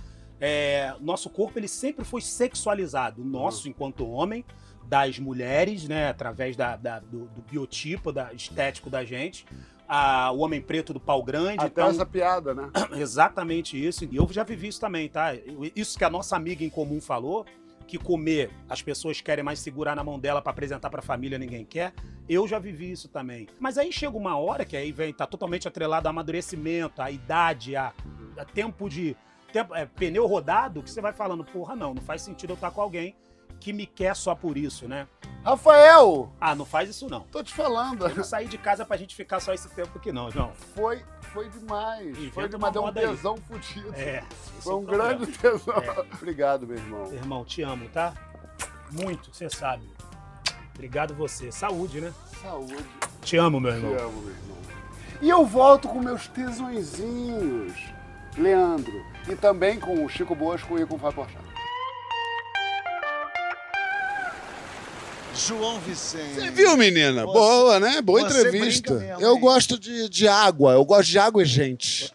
É, nosso corpo, ele sempre foi sexualizado. Nosso, enquanto homem, das mulheres, né, através da, da- do, do biotipo da, estético da gente. Ah, o homem preto do pau grande. Até então- essa piada, né? [CLEARS THROAT] Exatamente isso. E eu já vivi isso também, tá? Isso que a nossa amiga em comum falou, que comer as pessoas querem mais segurar na mão dela pra apresentar pra família, ninguém quer. Eu já vivi isso também. Mas aí chega uma hora que aí vem, tá totalmente atrelado ao amadurecimento, à idade, a, a tempo de. Tempo, é, pneu rodado, que você vai falando, porra, não, não faz sentido eu estar com alguém que me quer só por isso, né? Rafael, Ah, não faz isso não. tô te falando. Eu não saí de casa pra gente ficar só esse tempo aqui, não, João. Foi, foi demais. Inventa foi demais. Deu um moda aí. tesão fudido. É. Foi é um problema. grande tesão. É. Obrigado, meu irmão. Irmão, te amo, tá? Muito, você sabe. Obrigado você. Saúde, né? Saúde. Te amo, meu Te irmão. amo, meu irmão. E eu volto com meus tesõezinhos. Leandro. E também com o Chico Bosco e com o Fábio Porchat. João Vicente. Você viu, menina? Você- Boa, né? Boa entrevista. mesmo, eu hein? gosto de, de água. Eu gosto de água e gente.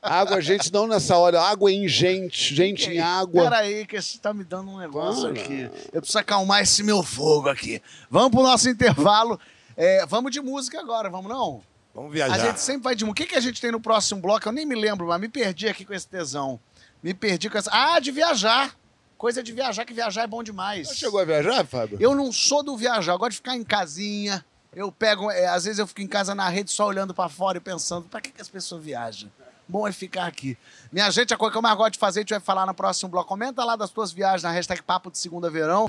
água e gente não nessa hora. Água em gente. Gente em água. Peraí, que você tá me dando um negócio Para. aqui. Eu preciso acalmar esse meu fogo aqui. Vamos pro nosso intervalo. É, vamos de música agora, vamos não? Vamos A viajar. gente sempre vai de música. O que, que a gente tem no próximo bloco? Eu nem me lembro, mas me perdi aqui com esse tesão. Me perdi com essa. Ah, de viajar. Coisa de viajar, que viajar é bom demais. Você chegou a viajar, Fábio? Eu não sou do viajar, eu gosto de ficar em casinha. Eu pego, é, às vezes eu fico em casa na rede só olhando pra fora e pensando, pra que, que as pessoas viajam? Bom é ficar aqui. Minha gente, a coisa que eu mais gosto de fazer, a gente vai falar no próximo bloco. Comenta lá das tuas viagens na hashtag Papo de Segunda Verão.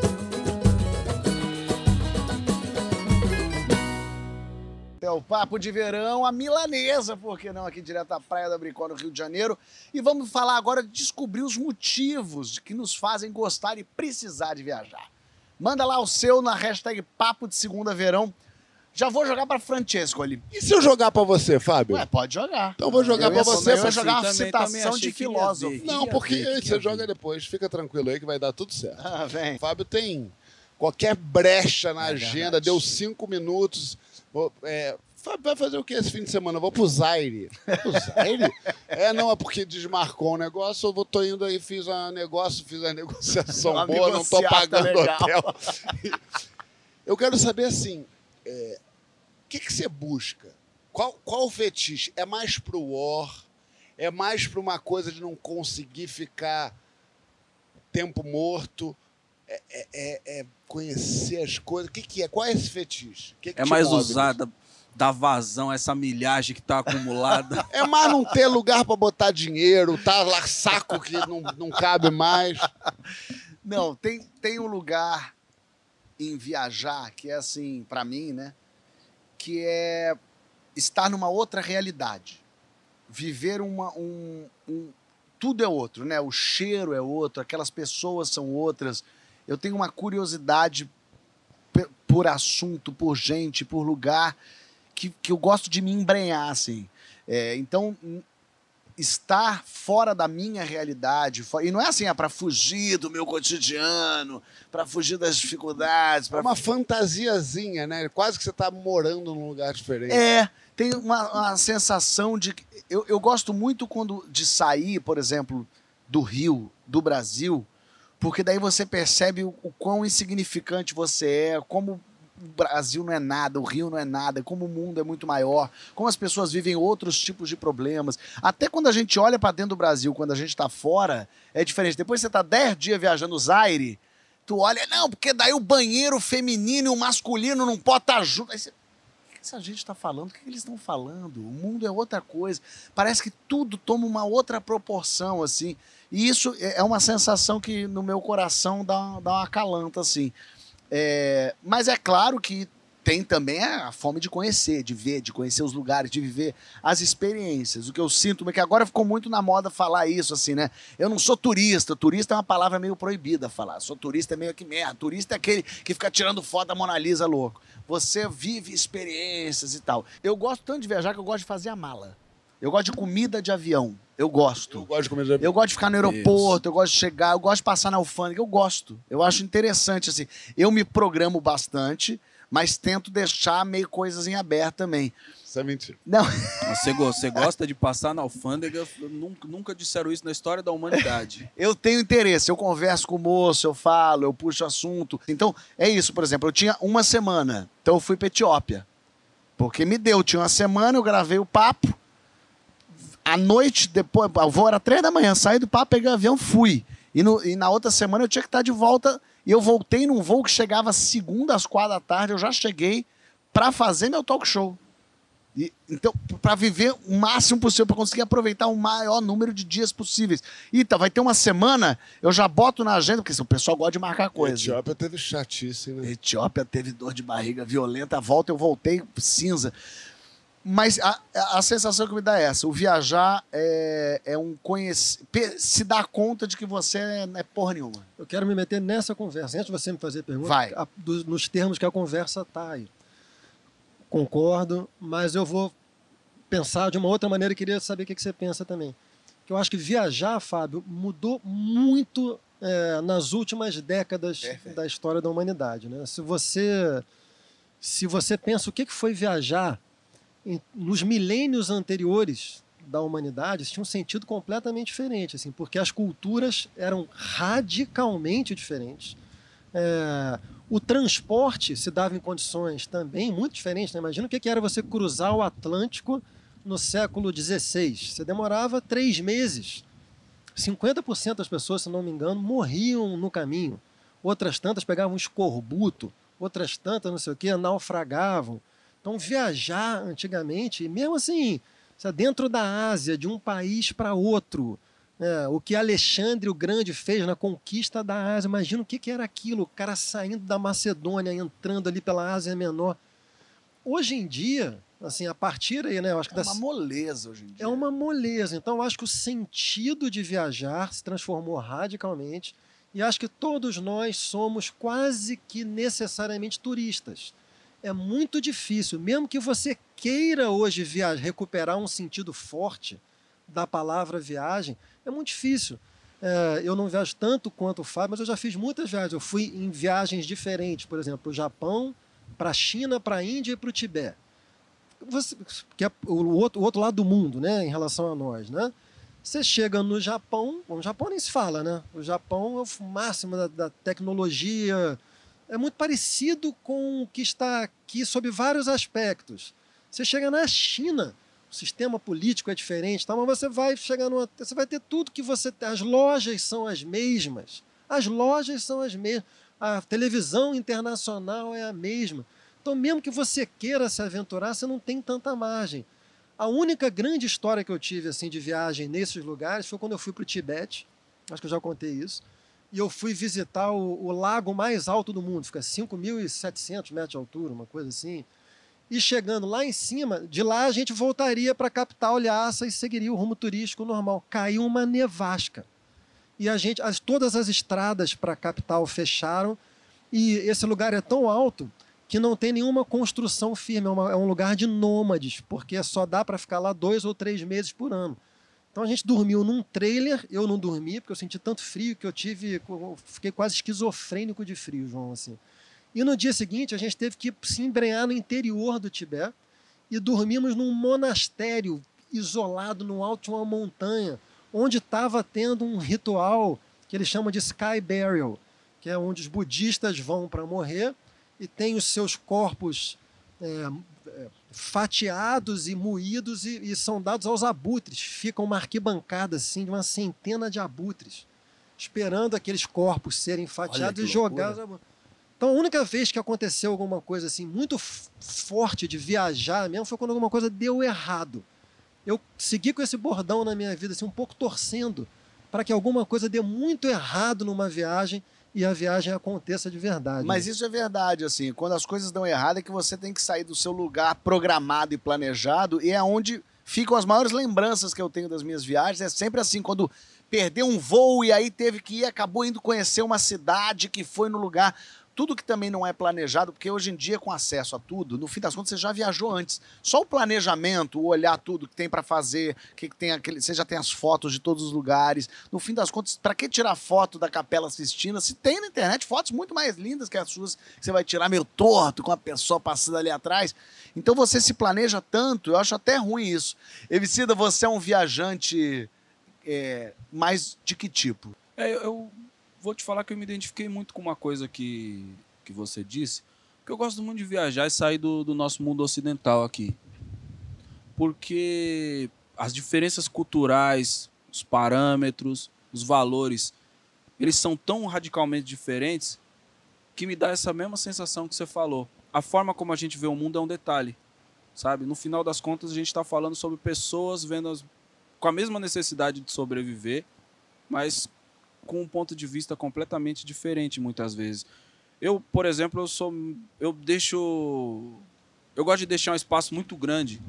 O Papo de Verão, a milanesa, por que não, aqui direto da Praia da Bricó, no Rio de Janeiro. E vamos falar agora de descobrir os motivos que nos fazem gostar e precisar de viajar. Manda lá o seu na hashtag Papo de Segunda Verão. Já vou jogar pra Francesco ali. E se eu jogar pra você, Fábio? Ué, pode jogar. Então eu vou jogar Eu pra você. eu ia pra- jogar uma também- citação também de filósofo. ver. Não, porque ver, você ver. joga depois. Fica tranquilo aí que vai dar tudo certo. Ah, vem. O Fábio tem qualquer brecha na É agenda, verdade. deu cinco minutos. Vou, é, vai fazer o que esse fim de semana? Eu vou pro Zaire. Pro Zaire? [LAUGHS] é, não, é porque desmarcou um negócio, eu vou, tô indo aí, fiz um negócio, fiz uma negociação [LAUGHS] Uma boa, não tô pagando legal. hotel. [LAUGHS] eu quero saber assim, é, o que, que você busca? Qual, qual o fetiche? É mais pro war? É mais pra uma coisa de não conseguir ficar tempo morto? É, é- é- é conhecer as coisas? O que, que é? Qual é esse fetiche? Que que É mais move? usada, dá vazão, essa milhagem que tá acumulada. [LAUGHS] É mais não ter lugar pra botar dinheiro, tá lá saco que não, não cabe mais. Não, tem, tem um lugar em viajar que é assim, pra mim, né? Que é estar numa outra realidade. Viver uma, um, um- Tudo é outro, né? O cheiro é outro, aquelas pessoas são outras. Eu tenho uma curiosidade por assunto, por gente, por lugar, que, que eu gosto de me embrenhar, assim. É, então, estar fora da minha realidade, e não é assim, é para fugir do meu cotidiano, para fugir das dificuldades, É para uma fantasiazinha, né? Quase que você tá morando num lugar diferente. É, tem uma, uma sensação de. Eu, eu gosto muito quando de sair, por exemplo, do Rio, do Brasil, porque daí você percebe o, o quão insignificante você é, como o Brasil não é nada, o Rio não é nada, como o mundo é muito maior, como as pessoas vivem outros tipos de problemas. Até quando a gente olha para dentro do Brasil, quando a gente está fora, é diferente. Depois você tá 10 dias viajando no Zaire, tu olha, não, porque daí o banheiro feminino e o masculino não pode estar junto. Aí você, o que essa gente está falando? O que eles estão falando? O mundo é outra coisa. Parece que tudo toma uma outra proporção, assim. E isso é é uma sensação que no meu coração dá, dá uma calanta, assim. É, mas é claro que tem também a fome de conhecer, de ver, de conhecer os lugares, de viver as experiências. O que eu sinto é que agora ficou muito na moda falar isso, assim, né? Eu não sou turista. Turista é uma palavra meio proibida falar. Sou turista é meio que merda. Turista é aquele que fica tirando foto da Mona Lisa louco. Você vive experiências e tal. Eu gosto tanto de viajar que eu gosto de fazer a mala. Eu gosto de comida de avião. Eu gosto. Eu gosto de comer Eu gosto de ficar no aeroporto, eu gosto de chegar, eu gosto de passar na alfândega, eu gosto. Eu acho interessante, assim. Eu me programo bastante, mas tento deixar meio coisas em aberto também. Isso é mentira. Não, Você, você [LAUGHS] gosta de passar na alfândega? Nunca, nunca disseram isso na história da humanidade. [LAUGHS] eu tenho interesse, eu converso com o moço, eu falo, eu puxo assunto. Então, é isso, por exemplo, eu tinha uma semana, então eu fui pra Etiópia. Porque me deu, tinha uma semana, eu gravei o papo. À noite, depois, o voo era três da manhã, saí do papo, peguei o avião, fui. E, no- e na outra semana eu tinha que estar de volta. E eu voltei num voo que chegava segunda às quatro da tarde, eu já cheguei para fazer meu talk show. E, então, para viver o máximo possível, para conseguir aproveitar o maior número de dias possíveis. Eita, vai ter uma semana, eu já boto na agenda, porque o pessoal gosta de marcar coisa. Etiópia teve chatice, né? Etiópia teve dor de barriga violenta, a volta eu voltei cinza. Mas a, a sensação que me dá é essa: o viajar é, é um conhecer. Se dar conta de que você não é porra nenhuma. Eu quero me meter nessa conversa. Antes de você me fazer pergunta, Vai. a- dos- nos termos que a conversa está aí. Concordo, mas eu vou pensar de uma outra maneira e queria saber o que que você pensa também. Que eu acho que viajar, Fábio, mudou muito é, nas últimas décadas Perfeito. da história da humanidade. Né? Se você se você pensa o que que foi viajar nos milênios anteriores da humanidade, tinha um sentido completamente diferente, assim, porque as culturas eram radicalmente diferentes. É, o transporte se dava em condições também muito diferentes. Né? Imagina o que era você cruzar o Atlântico no século XVI. Você demorava três meses. 50% das pessoas, se não me engano, morriam no caminho. Outras tantas pegavam escorbuto, outras tantas, não sei o que, naufragavam. Então, viajar antigamente, mesmo assim, dentro da Ásia, de um país para outro, é, o que Alexandre o Grande fez na conquista da Ásia, imagina o que, que era aquilo, o cara saindo da Macedônia, entrando ali pela Ásia Menor. Hoje em dia, assim, a partir aí, né, eu acho que É uma moleza hoje em dia. é uma moleza. Então, eu acho que o sentido de viajar se transformou radicalmente. E acho que todos nós somos quase que necessariamente turistas. É muito difícil, mesmo que você queira hoje viajar, recuperar um sentido forte da palavra viagem, é muito difícil. É, eu não viajo tanto quanto o Fábio, mas eu já fiz muitas viagens. Eu fui em viagens diferentes, por exemplo, para o Japão, para a China, para a Índia e para o Tibete você, que é o outro, o outro lado do mundo, né, em relação a nós, né? Você chega no Japão, o Japão nem se fala, né? O Japão é o máximo da, da tecnologia, é muito parecido com o que está aqui sob vários aspectos. Você chega na China, o sistema político é diferente, tá? mas você vai chegar numa, você vai ter tudo que você tem. As lojas são as mesmas. As lojas são as mesmas. A televisão internacional é a mesma. Então, mesmo que você queira se aventurar, você não tem tanta margem. A única grande história que eu tive assim de viagem nesses lugares foi quando eu fui para o Tibete. Acho que eu já contei isso. E eu fui visitar o, o lago mais alto do mundo, fica 5.700 metros de altura, uma coisa assim. E chegando lá em cima, de lá a gente voltaria para a capital Lhasa e seguiria o rumo turístico normal. Caiu uma nevasca. E a gente, as, todas as estradas para a capital fecharam. E esse lugar é tão alto que não tem nenhuma construção firme, é, uma- é um lugar de nômades, porque só dá para ficar lá dois ou três meses por ano. Então a gente dormiu num trailer, eu não dormi, porque eu senti tanto frio que eu tive. eu fiquei quase esquizofrênico de frio, João. Assim. E no dia seguinte a gente teve que se embrenhar no interior do Tibete e dormimos num monastério isolado no alto de uma montanha, onde estava tendo um ritual que eles chamam de Sky Burial, que é onde os budistas vão para morrer e têm os seus corpos é, fatiados e moídos e, e são dados aos abutres. Fica uma arquibancada assim de uma centena de abutres, esperando aqueles corpos serem fatiados e jogados. Então a única vez que aconteceu alguma coisa assim muito forte de viajar mesmo foi quando alguma coisa deu errado. Eu segui com esse bordão na minha vida, assim, um pouco torcendo para que alguma coisa dê muito errado numa viagem e a viagem aconteça de verdade. Mas isso é verdade, assim, quando as coisas dão errado é que você tem que sair do seu lugar programado e planejado e é onde ficam as maiores lembranças que eu tenho das minhas viagens. É sempre assim, quando perdeu um voo e aí teve que ir, acabou indo conhecer uma cidade que foi no lugar. Tudo que também não é planejado, porque hoje em dia, com acesso a tudo, no fim das contas, você já viajou antes. Só o planejamento, o olhar tudo que tem para fazer, que tem aquele, você já tem as fotos de todos os lugares. No fim das contas, para que tirar foto da Capela Sistina? Se tem na internet fotos muito mais lindas que as suas, que você vai tirar meio torto com a pessoa passando ali atrás. Então você se planeja tanto, eu acho até ruim isso. Evicida, você é um viajante é, mais de que tipo? É, eu vou te falar que eu me identifiquei muito com uma coisa que, que você disse, porque eu gosto muito de viajar e sair do, do nosso mundo ocidental aqui. Porque as diferenças culturais, os parâmetros, os valores, eles são tão radicalmente diferentes que me dá essa mesma sensação que você falou. A forma como a gente vê o mundo é um detalhe, sabe? No final das contas, a gente está falando sobre pessoas vendo as, com a mesma necessidade de sobreviver, mas com um ponto de vista completamente diferente muitas vezes. Eu, por exemplo, eu sou eu deixo eu gosto de deixar um espaço muito grande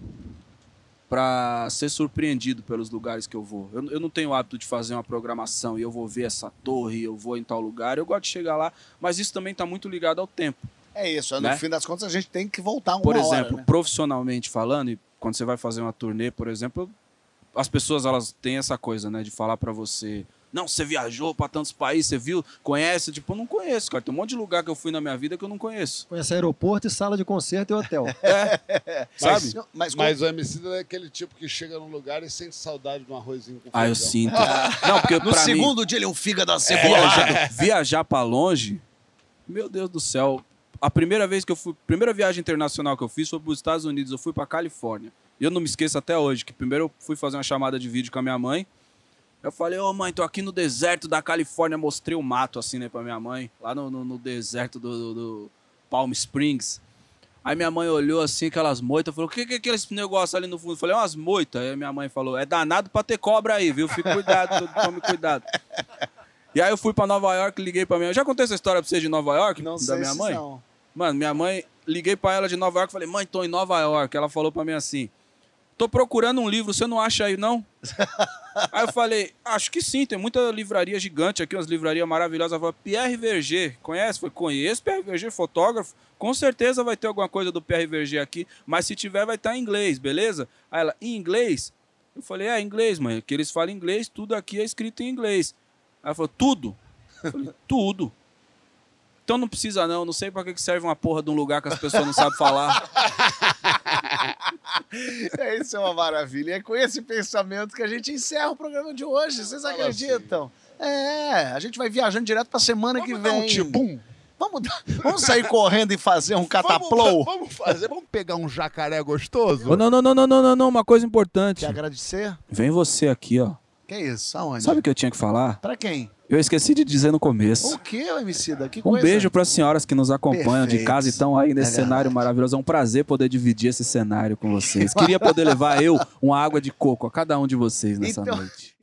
para ser surpreendido pelos lugares que eu vou. Eu, eu não tenho o hábito de fazer uma programação e eu vou ver essa torre, eu vou em tal lugar. Eu gosto de chegar lá, mas isso também está muito ligado ao tempo. É isso, no Né? fim das contas a gente tem que voltar uma Por hora, exemplo, né? profissionalmente falando, e quando você vai fazer uma turnê, por exemplo, as pessoas elas têm essa coisa, né, de falar para você, Não, você viajou pra tantos países, você viu, conhece? Tipo, eu não conheço, cara. Tem um monte de lugar que eu fui na minha vida que eu não conheço. Conhece aeroporto e sala de concerto e hotel. [LAUGHS] Sabe? Não, mas, Mas o MC é aquele tipo que chega num lugar e sente saudade de um arrozinho com Ah, eu sinto. [LAUGHS] Não, porque no pra mim, segundo dia ele é um fígado É. acebolado. viajar, [LAUGHS] viajar pra longe, meu Deus do céu. A primeira vez que eu fui, primeira viagem internacional que eu fiz foi para os Estados Unidos, eu fui pra Califórnia. E eu não me esqueço até hoje que primeiro eu fui fazer uma chamada de vídeo com a minha mãe. Eu falei, ô mãe, tô aqui no deserto da Califórnia, mostrei o mato assim, né, pra minha mãe, lá no, no- no deserto do, do- do Palm Springs. Aí minha mãe olhou assim, aquelas moitas, falou, o que, que é aquele negócio ali no fundo? Eu falei, "É umas moitas. Aí minha mãe falou, é danado pra ter cobra aí, viu? Fica cuidado, tome cuidado. E aí eu fui pra Nova York, liguei pra minha mãe. Já contei essa história pra vocês de Nova York? Não da sei minha mãe? não. Mano, minha mãe, liguei pra ela de Nova York, falei, mãe, tô em Nova York. Ela falou pra mim assim, tô procurando um livro, você não acha aí, não? [LAUGHS] aí eu falei, acho que sim, tem muita livraria gigante aqui, umas livrarias maravilhosas. Ela falou, Pierre Verger, conhece? Falei, conheço Pierre Verger, fotógrafo. Com certeza vai ter alguma coisa do Pierre Verger aqui, mas se tiver vai estar em inglês, beleza? Aí ela, em inglês? Eu falei, é, inglês, mãe, que eles falam inglês, tudo aqui é escrito em inglês. Aí ela falou, tudo? Eu falei, [LAUGHS] tudo. Então não precisa não, não sei pra que que serve uma porra de um lugar que as pessoas não sabem falar. [LAUGHS] É, [LAUGHS] Isso é uma maravilha. E é com esse pensamento que a gente encerra o programa de hoje. Vocês acreditam? É, a gente vai viajando direto pra semana que Vamos dar vem. um tibum? Vamos, dar- vamos sair correndo e fazer um cataplow? Vamos, vamos fazer, vamos pegar um jacaré gostoso? não, não, não, não, não, não, não, uma coisa importante. Quer agradecer? Vem você aqui, ó. Que isso? Aonde? Sabe o que eu tinha que falar? Pra quem? Eu esqueci de dizer no começo. O que, Emicida? Que Um coisa? beijo para as senhoras que nos acompanham de Perfeito. casa e estão aí nesse É cenário maravilhoso. É um prazer poder dividir esse cenário com vocês. [LAUGHS] Queria poder levar eu uma água de coco a cada um de vocês nessa Então- noite.